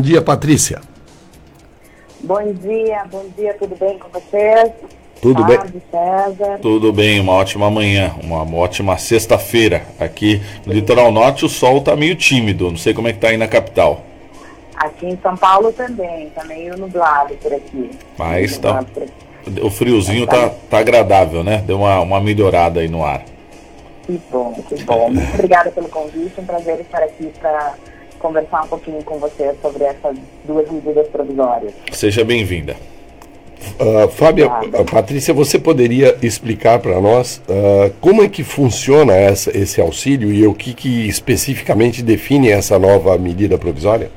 Bom dia, Patrícia. Bom dia, bom dia, tudo bem com vocês? Tudo bem. César. Tudo bem, uma ótima manhã, uma ótima sexta-feira. Aqui no Litoral Norte o sol está meio tímido, não sei como é que tá aí na capital. Aqui em São Paulo também, tá meio nublado por aqui. Mas tá, o friozinho tá, tá agradável, né? Deu uma, uma melhorada aí no ar. Que bom, que bom. Muito obrigada pelo convite, um prazer estar aqui para conversar um pouquinho com você sobre essas duas medidas provisórias. Seja bem-vinda. Uh, Fábia, uh, Patrícia, você poderia explicar para nós uh, como é que funciona essa, esse auxílio e o que, que especificamente define essa nova medida provisória?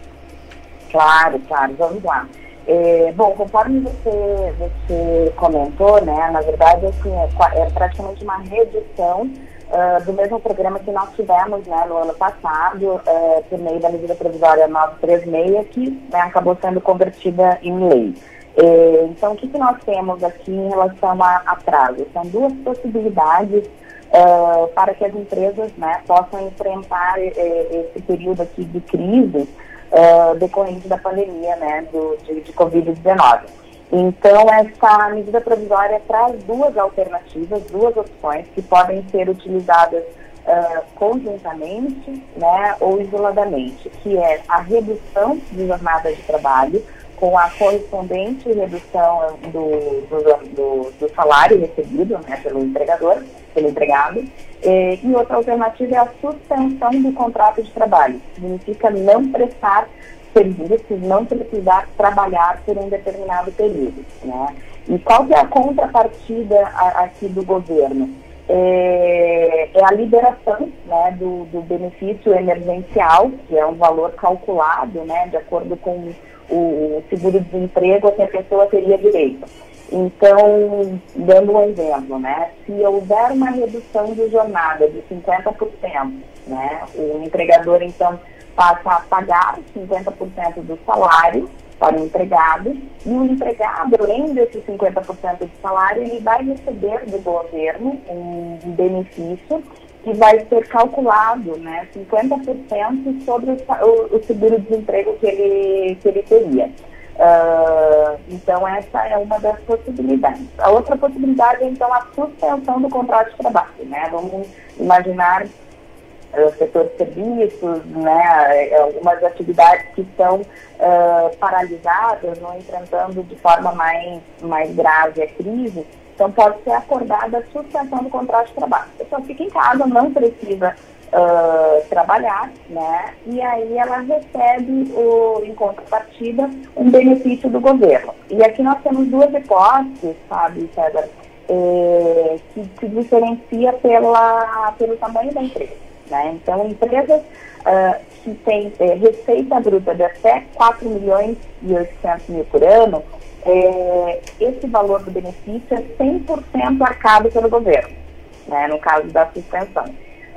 Claro, claro, vamos lá. É, bom, conforme você, você comentou, né, na verdade, assim, é, é praticamente uma redução uh, do mesmo programa que nós tivemos né, no ano passado, uh, por meio da medida provisória 936, que né, acabou sendo convertida em lei. É, então, o que, que nós temos aqui em relação a, a prazo? São duas possibilidades uh, para que as empresas né, possam enfrentar esse período aqui de crise decorrente da pandemia né, do, de, de Covid-19. Então, essa medida provisória traz duas alternativas, duas opções que podem ser utilizadas Uh, conjuntamente né, ou isoladamente, que é a redução de jornada de trabalho, com a correspondente redução do, do, do, do salário recebido né, pelo empregador, pelo empregado. E, e outra alternativa é a suspensão do contrato de trabalho. Significa não prestar serviços, não precisar trabalhar por um determinado período. Né? E qual é a contrapartida aqui do governo? É, é, a liberação né, do, do benefício emergencial, que é um valor calculado né, de acordo com o seguro-desemprego a que a pessoa teria direito. Então, dando um exemplo, né, se houver uma redução de jornada de 50%, né, o empregador, então, passa a pagar 50% do salário para o empregado, e o empregado, além desses 50% do salário, ele vai receber do governo um benefício que vai ser calculado né, 50% sobre o, o seguro-desemprego que ele, que ele teria. Uh, então, essa é uma das possibilidades. A outra possibilidade é, então, a suspensão do contrato de trabalho. Né? Vamos imaginar uh, setor de serviços, né, algumas atividades que estão uh, paralisadas ou enfrentando de forma mais, mais grave a crise, então, pode ser acordada a suspensão do contrato de trabalho. A pessoa fica em casa, não precisa uh, trabalhar, né? E aí ela recebe, o, em contrapartida, um benefício do governo. E aqui nós temos duas hipóteses, sabe, César, eh, que se diferencia pela, pelo tamanho da empresa. Né? Então, empresas uh, que têm eh, receita bruta de até 4 milhões e 800 mil por ano, é, esse valor do benefício é 100% arcado pelo governo, né, no caso da suspensão.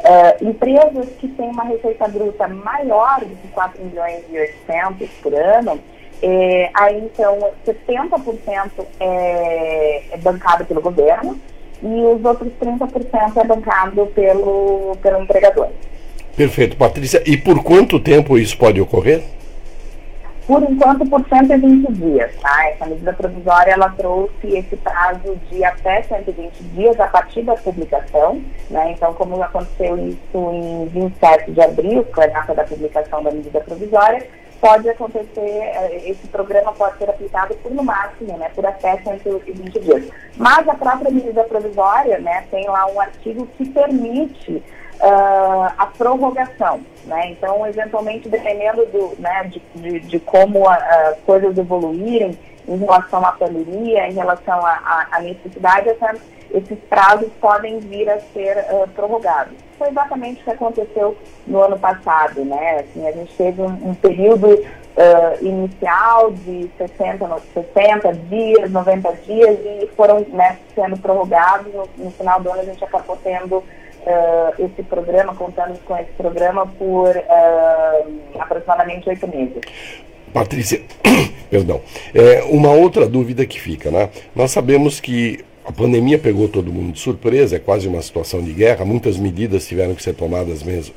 É, empresas que têm uma receita bruta maior do que 4 milhões e 800 por ano, é, aí então 70% é, é bancado pelo governo e os outros 30% é bancado pelo, pelo empregador. Perfeito, Patrícia. E por quanto tempo isso pode ocorrer? Por enquanto, por 120 dias, tá? Essa medida provisória, ela trouxe esse prazo de até 120 dias a partir da publicação, né? Então, como aconteceu isso em 27 de abril, que é a data da publicação da medida provisória, pode acontecer, eh, esse programa pode ser aplicado por no máximo, né, por até 120 dias. Mas a própria medida provisória, né, tem lá um artigo que permite uh, a prorrogação. Né? Então, eventualmente, dependendo do, né, de, de, de como as coisas evoluírem em relação à pandemia, em relação à necessidade, essa, esses prazos podem vir a ser uh, prorrogados. Foi exatamente o que aconteceu no ano passado. Né? Assim, a gente teve um, um período uh, inicial de 60, 60 dias, 90 dias, e foram né, sendo prorrogados. No, no final do ano, a gente acabou tendo uh, esse programa, contando com esse programa por aproximadamente oito meses. Patrícia, perdão, é, uma outra dúvida que fica, né? Nós sabemos que a pandemia pegou todo mundo de surpresa, é quase uma situação de guerra, muitas medidas tiveram que ser tomadas mesmo,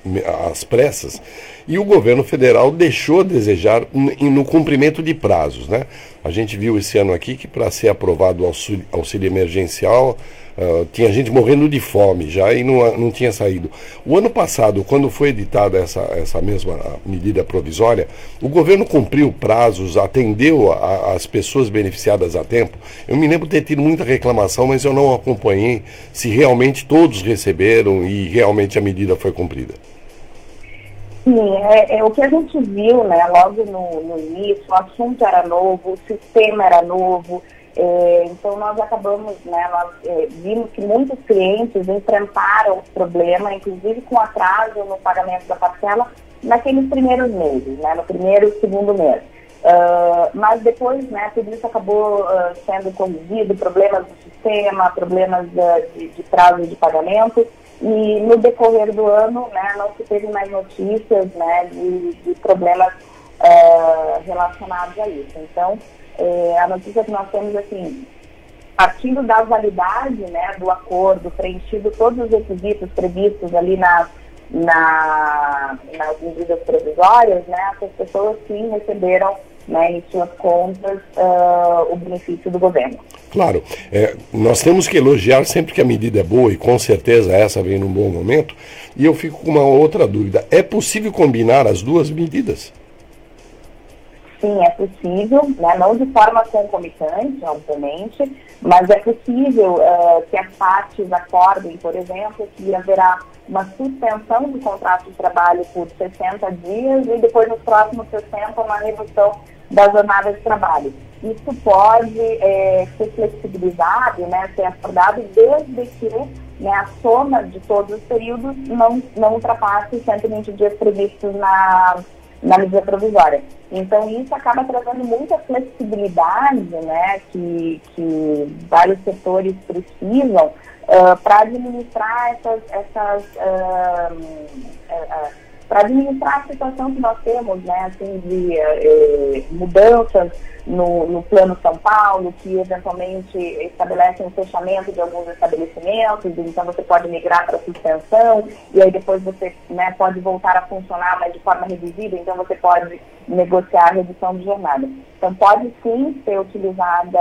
às pressas, e o governo federal deixou a desejar no cumprimento de prazos. Né? A gente viu esse ano aqui que para ser aprovado o auxílio, auxílio emergencial, Uh, tinha gente morrendo de fome já e não, não tinha saído. O ano passado, quando foi editada essa, essa mesma medida provisória, o governo cumpriu prazos, atendeu a, as pessoas beneficiadas a tempo. Eu me lembro de ter tido muita reclamação, mas eu não acompanhei se realmente todos receberam e realmente a medida foi cumprida. Sim, é, é, o que a gente viu, né, logo no, no início, o assunto era novo, o sistema era novo, é, então, nós acabamos, né, nós é, vimos que muitos clientes enfrentaram o problema, inclusive com atraso no pagamento da parcela, naqueles primeiros meses, né, no primeiro e segundo mês. Uh, mas depois, né, tudo isso acabou uh, sendo corrigido, problemas do sistema, problemas uh, de, de prazo de pagamento, e no decorrer do ano, né, não se teve mais notícias, né, de, de problemas relacionados a isso. Então, é, a notícia que nós temos, assim, partindo da validade né, do acordo, preenchido todos os requisitos previstos ali na, na, nas medidas provisórias, né, essas pessoas sim receberam né, em suas contas uh, o benefício do governo. Claro, é, nós temos que elogiar sempre que a medida é boa, e com certeza essa vem num bom momento. E eu fico com uma outra dúvida: é possível combinar as duas medidas? Sim, é possível, né, não de forma concomitante, obviamente, mas é possível uh, que as partes acordem, por exemplo, que haverá uma suspensão do contrato de trabalho por 60 dias e depois nos próximos 60 uma redução da jornada de trabalho. Isso pode é, ser flexibilizado, né, ser acordado desde que né, a soma de todos os períodos não, não ultrapasse os 120 dias previstos na na medida provisória. Então, isso acaba trazendo muita flexibilidade né, que, que vários setores precisam uh, para administrar essas. essas uh, uh, para administrar a situação que nós temos, né, assim, de eh, mudanças no, no Plano São Paulo, que eventualmente estabelecem o fechamento de alguns estabelecimentos, então você pode migrar para suspensão, e aí depois você né, pode voltar a funcionar, mas de forma reduzida, então você pode negociar a redução de jornada. Então pode sim ser utilizada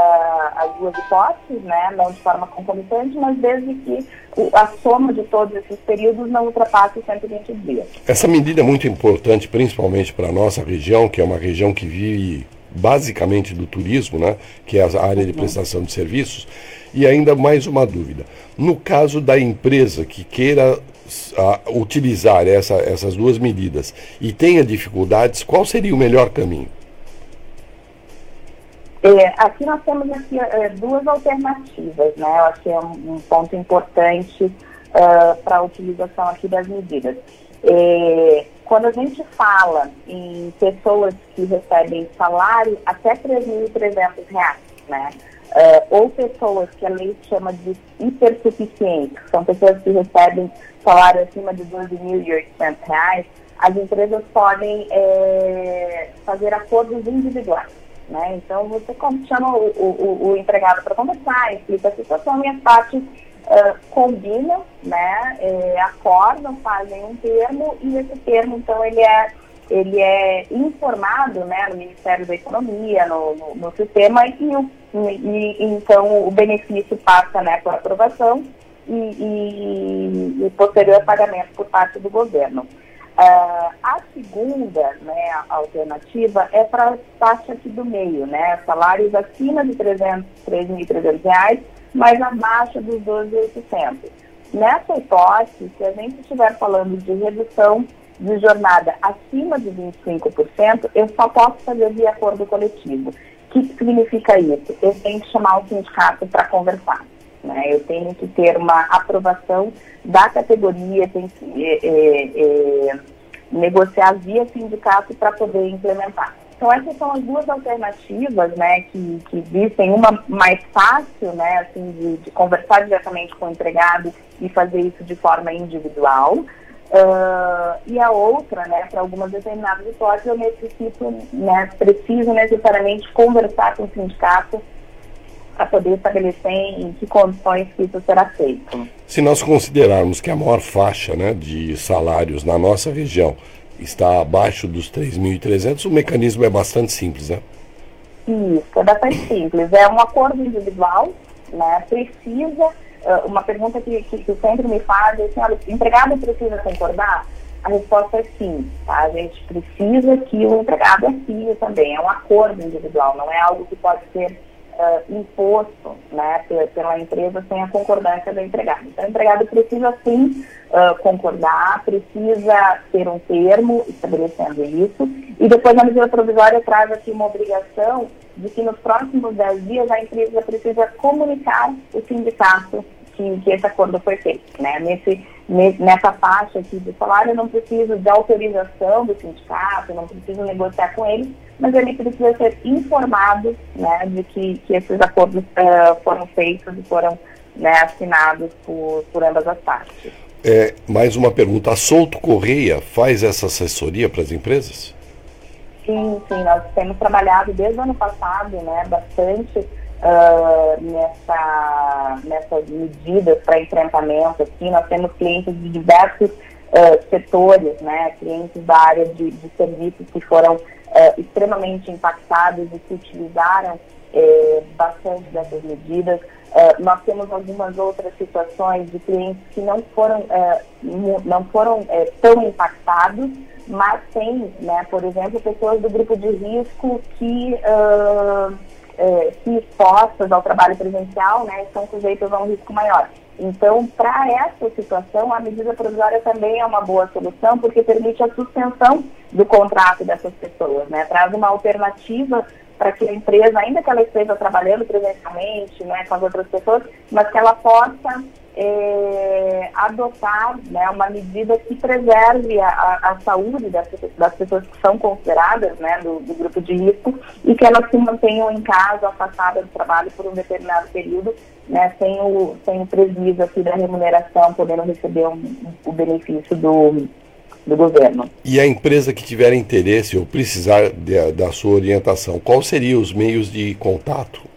as duas hipóteses, né, não de forma concomitante, mas desde que a soma de todos esses períodos não ultrapasse 120 dias. Essa medida é muito importante, principalmente para a nossa região, que é uma região que vive basicamente do turismo, né, que é a área de prestação de serviços. E ainda mais uma dúvida: no caso da empresa que queira uh, utilizar essa, essas duas medidas e tenha dificuldades, qual seria o melhor caminho? É, aqui nós temos aqui, é, duas alternativas, né? Eu acho que é um, um ponto importante uh, para a utilização aqui das medidas. É, quando a gente fala em pessoas que recebem salário até R$ 3.300, né? Uh, ou pessoas que a lei chama de hipersuficientes, são pessoas que recebem salário acima de R$ 12.800, as empresas podem é, fazer acordos individuais. Né? Então, você chama o, o, o empregado para conversar, explica a situação e as partes uh, combinam, né, é, acordam, fazem um termo e esse termo, então, ele é, ele é informado né, no Ministério da Economia, no, no, no sistema, e, e, então o benefício passa né, por aprovação e, e, e posterior pagamento por parte do governo. Uh, a segunda né, alternativa é para a taxa aqui do meio, né, salários acima de R$ 3.300 mas abaixo dos 12.800. Nessa hipótese, se a gente estiver falando de redução de jornada acima de 25%, eu só posso fazer de acordo coletivo. O que significa isso? Eu tenho que chamar o sindicato para conversar. Né? Eu tenho que ter uma aprovação da categoria, tenho que é, é, é, negociar via sindicato para poder implementar. Então essas são as duas alternativas, né, que, que existem, uma mais fácil, né, assim, de, de conversar diretamente com o empregado e fazer isso de forma individual, uh, e a outra, né, para algumas determinadas hipóteses, eu necessito, né, preciso necessariamente conversar com o sindicato para poder estabelecer em que condições que isso será feito. Se nós considerarmos que a maior faixa né, de salários na nossa região está abaixo dos 3.300, o mecanismo é bastante simples, né? Isso, é bastante simples. É um acordo individual, né? Precisa, uma pergunta que, que, que, sempre me fazem, assim, olha, o empregado precisa concordar? A resposta é sim, tá? A gente precisa que o empregado assine também. É um acordo individual, não é algo que pode ser uh, imposto né, pela empresa sem a concordância do empregado. Então, o empregado precisa sim uh, concordar, precisa ter um termo estabelecendo isso, e depois a medida provisória traz aqui uma obrigação de que nos próximos 10 dias a empresa precisa comunicar o sindicato que, que esse acordo foi feito. Né? Nesse, nessa faixa aqui de salário, eu não preciso de autorização do sindicato, não preciso negociar com ele, mas ele precisa ser informado né, de que, que esses acordos uh, foram feitos e foram né, assinados por, por ambas as partes. É, mais uma pergunta. A Souto Correia faz essa assessoria para as empresas? Sim, sim. Nós temos trabalhado desde o ano passado né, bastante uh, nessa, nessas medidas para enfrentamento. Aqui. Nós temos clientes de diversos uh, setores, né, clientes da área de, de serviços que foram uh, extremamente impactados e que utilizaram eh, bastante dessas medidas. nós temos algumas outras situações de clientes que não foram, não foram tão impactados, mas tem, né, por exemplo, pessoas do grupo de risco que é, se expostas ao trabalho presencial, né, estão sujeitos a um risco maior. Então, para essa situação, a medida provisória também é uma boa solução, porque permite a suspensão do contrato dessas pessoas, né, traz uma alternativa para que a empresa, ainda que ela esteja trabalhando presencialmente né, com as outras pessoas, mas que ela possa é, adotar né, uma medida que preserve a, a saúde das, das, pessoas que são consideradas né, do, do, grupo de risco e que elas se mantenham em casa, afastadas do trabalho por um determinado período, né, sem, o, sem o prejuízo aqui da remuneração, podendo receber um, o benefício do, do governo. E a empresa que tiver interesse ou precisar de, da sua orientação, quais seriam os meios de contato?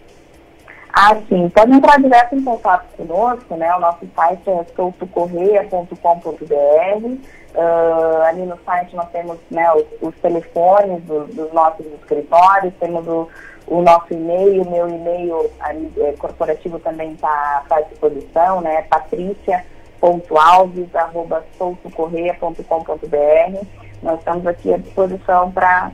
Ah, sim. Pode entrar direto em contato conosco, né? O nosso site é soltocorreia.com.br. Uh, ali no site nós temos né, os, os telefones do, dos nossos escritórios, temos o, o nosso e-mail, o meu e-mail é, corporativo também está à disposição, né? patrícia.alves.soltocorreia.com.br. Nós estamos aqui à disposição para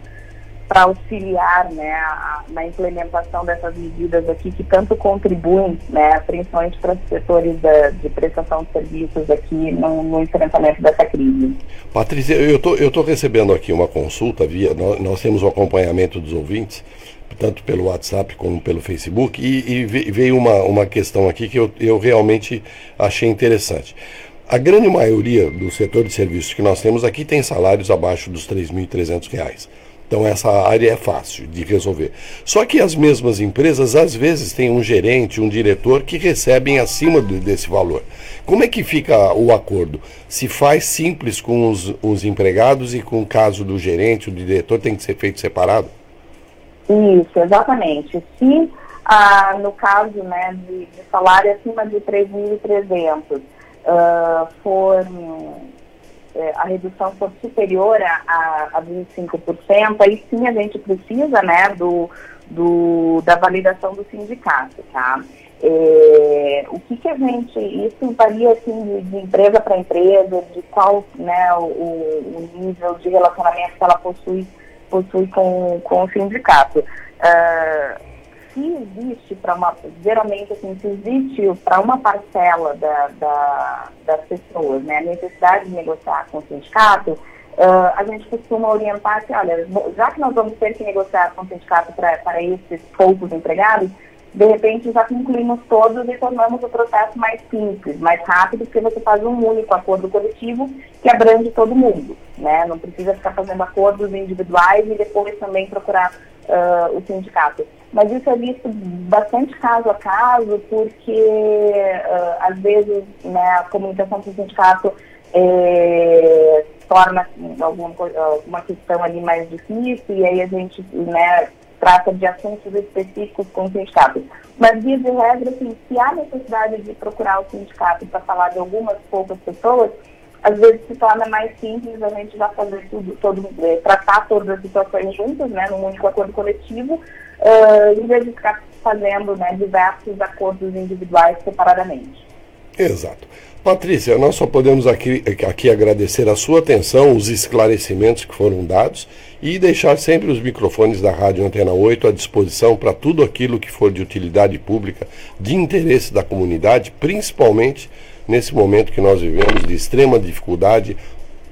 para auxiliar né, a, na implementação dessas medidas aqui que tanto contribuem, né, principalmente para os setores da, de prestação de serviços aqui no, no, enfrentamento dessa crise. Patrícia, eu tô, estou tô recebendo aqui uma consulta via, nós, nós, temos o acompanhamento dos ouvintes, tanto pelo WhatsApp como pelo Facebook, e, e veio uma, uma questão aqui que eu, eu realmente achei interessante. A grande maioria do setor de serviços que nós temos aqui tem salários abaixo dos R$ 3.300. Então essa área é fácil de resolver. Só que as mesmas empresas às vezes têm um gerente, um diretor que recebem acima desse valor. Como é que fica o acordo? Se faz simples com os, os empregados e com o caso do gerente, o diretor tem que ser feito separado? Isso, exatamente. Se ah, no caso né, de, de salário acima de 3.300 uh, for é, a redução for superior a, a 25%, aí sim a gente precisa né, do, do, da validação do sindicato, tá? É, o que, que a gente, isso varia assim de, de empresa para empresa, de qual né, o, o, nível de relacionamento que ela possui, possui com, com o sindicato. Uh, se existe para uma, geralmente assim, se existe para uma parcela da, da, das pessoas, né, a necessidade de negociar com o sindicato, uh, a gente costuma orientar que, olha, já que nós vamos ter que negociar com o sindicato para esses poucos empregados, de repente já concluímos todos e tornamos o processo mais simples, mais rápido, porque você faz um único acordo coletivo que abrange todo mundo, né? Não precisa ficar fazendo acordos individuais e depois também procurar uh, o sindicato. Mas isso é visto bastante caso a caso, porque uh, às vezes né, a comunicação com o sindicato é, torna alguma, alguma questão ali mais difícil, e aí a gente né, trata de assuntos específicos com o sindicato. Mas, via de regra, assim, se há necessidade de procurar o sindicato para falar de algumas poucas pessoas, às vezes se torna mais simples a gente já fazer tudo, todo, é, tratar todas as situações juntas, né, num único acordo coletivo, uh, em vez de ficar fazendo né, diversos acordos individuais separadamente. Exato. Patrícia, nós só podemos aqui, aqui agradecer a sua atenção, os esclarecimentos que foram dados e deixar sempre os microfones da Rádio Antena 8 à disposição para tudo aquilo que for de utilidade pública, de interesse da comunidade, principalmente nesse momento que nós vivemos de extrema dificuldade,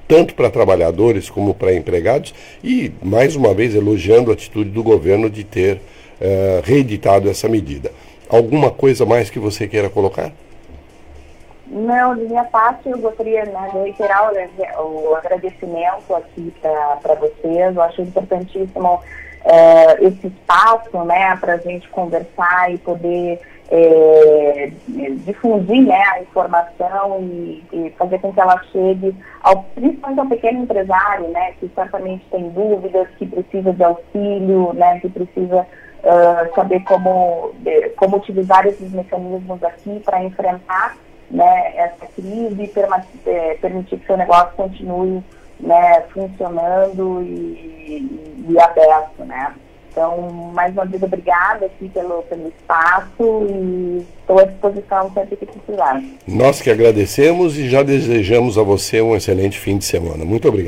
tanto para trabalhadores como para empregados, e mais uma vez elogiando a atitude do governo de ter uh, reeditado essa medida. Alguma coisa mais que você queira colocar? Não, de minha parte, eu gostaria né, de reiterar o, o agradecimento aqui para vocês. Eu acho importantíssimo é, esse espaço né, para a gente conversar e poder é, difundir né, a informação e, e, fazer com que ela chegue ao, principalmente ao pequeno empresário, né, que certamente tem dúvidas, que precisa de auxílio, né, que precisa uh, saber como, como utilizar esses mecanismos aqui para enfrentar né, essa crise e é, permitir que seu negócio continue né, funcionando e, e, aberto, né? Então, mais uma vez, obrigada aqui pelo, pelo espaço e estou à disposição sempre que precisar. Nós que agradecemos e já desejamos a você um excelente fim de semana. Muito obrigado.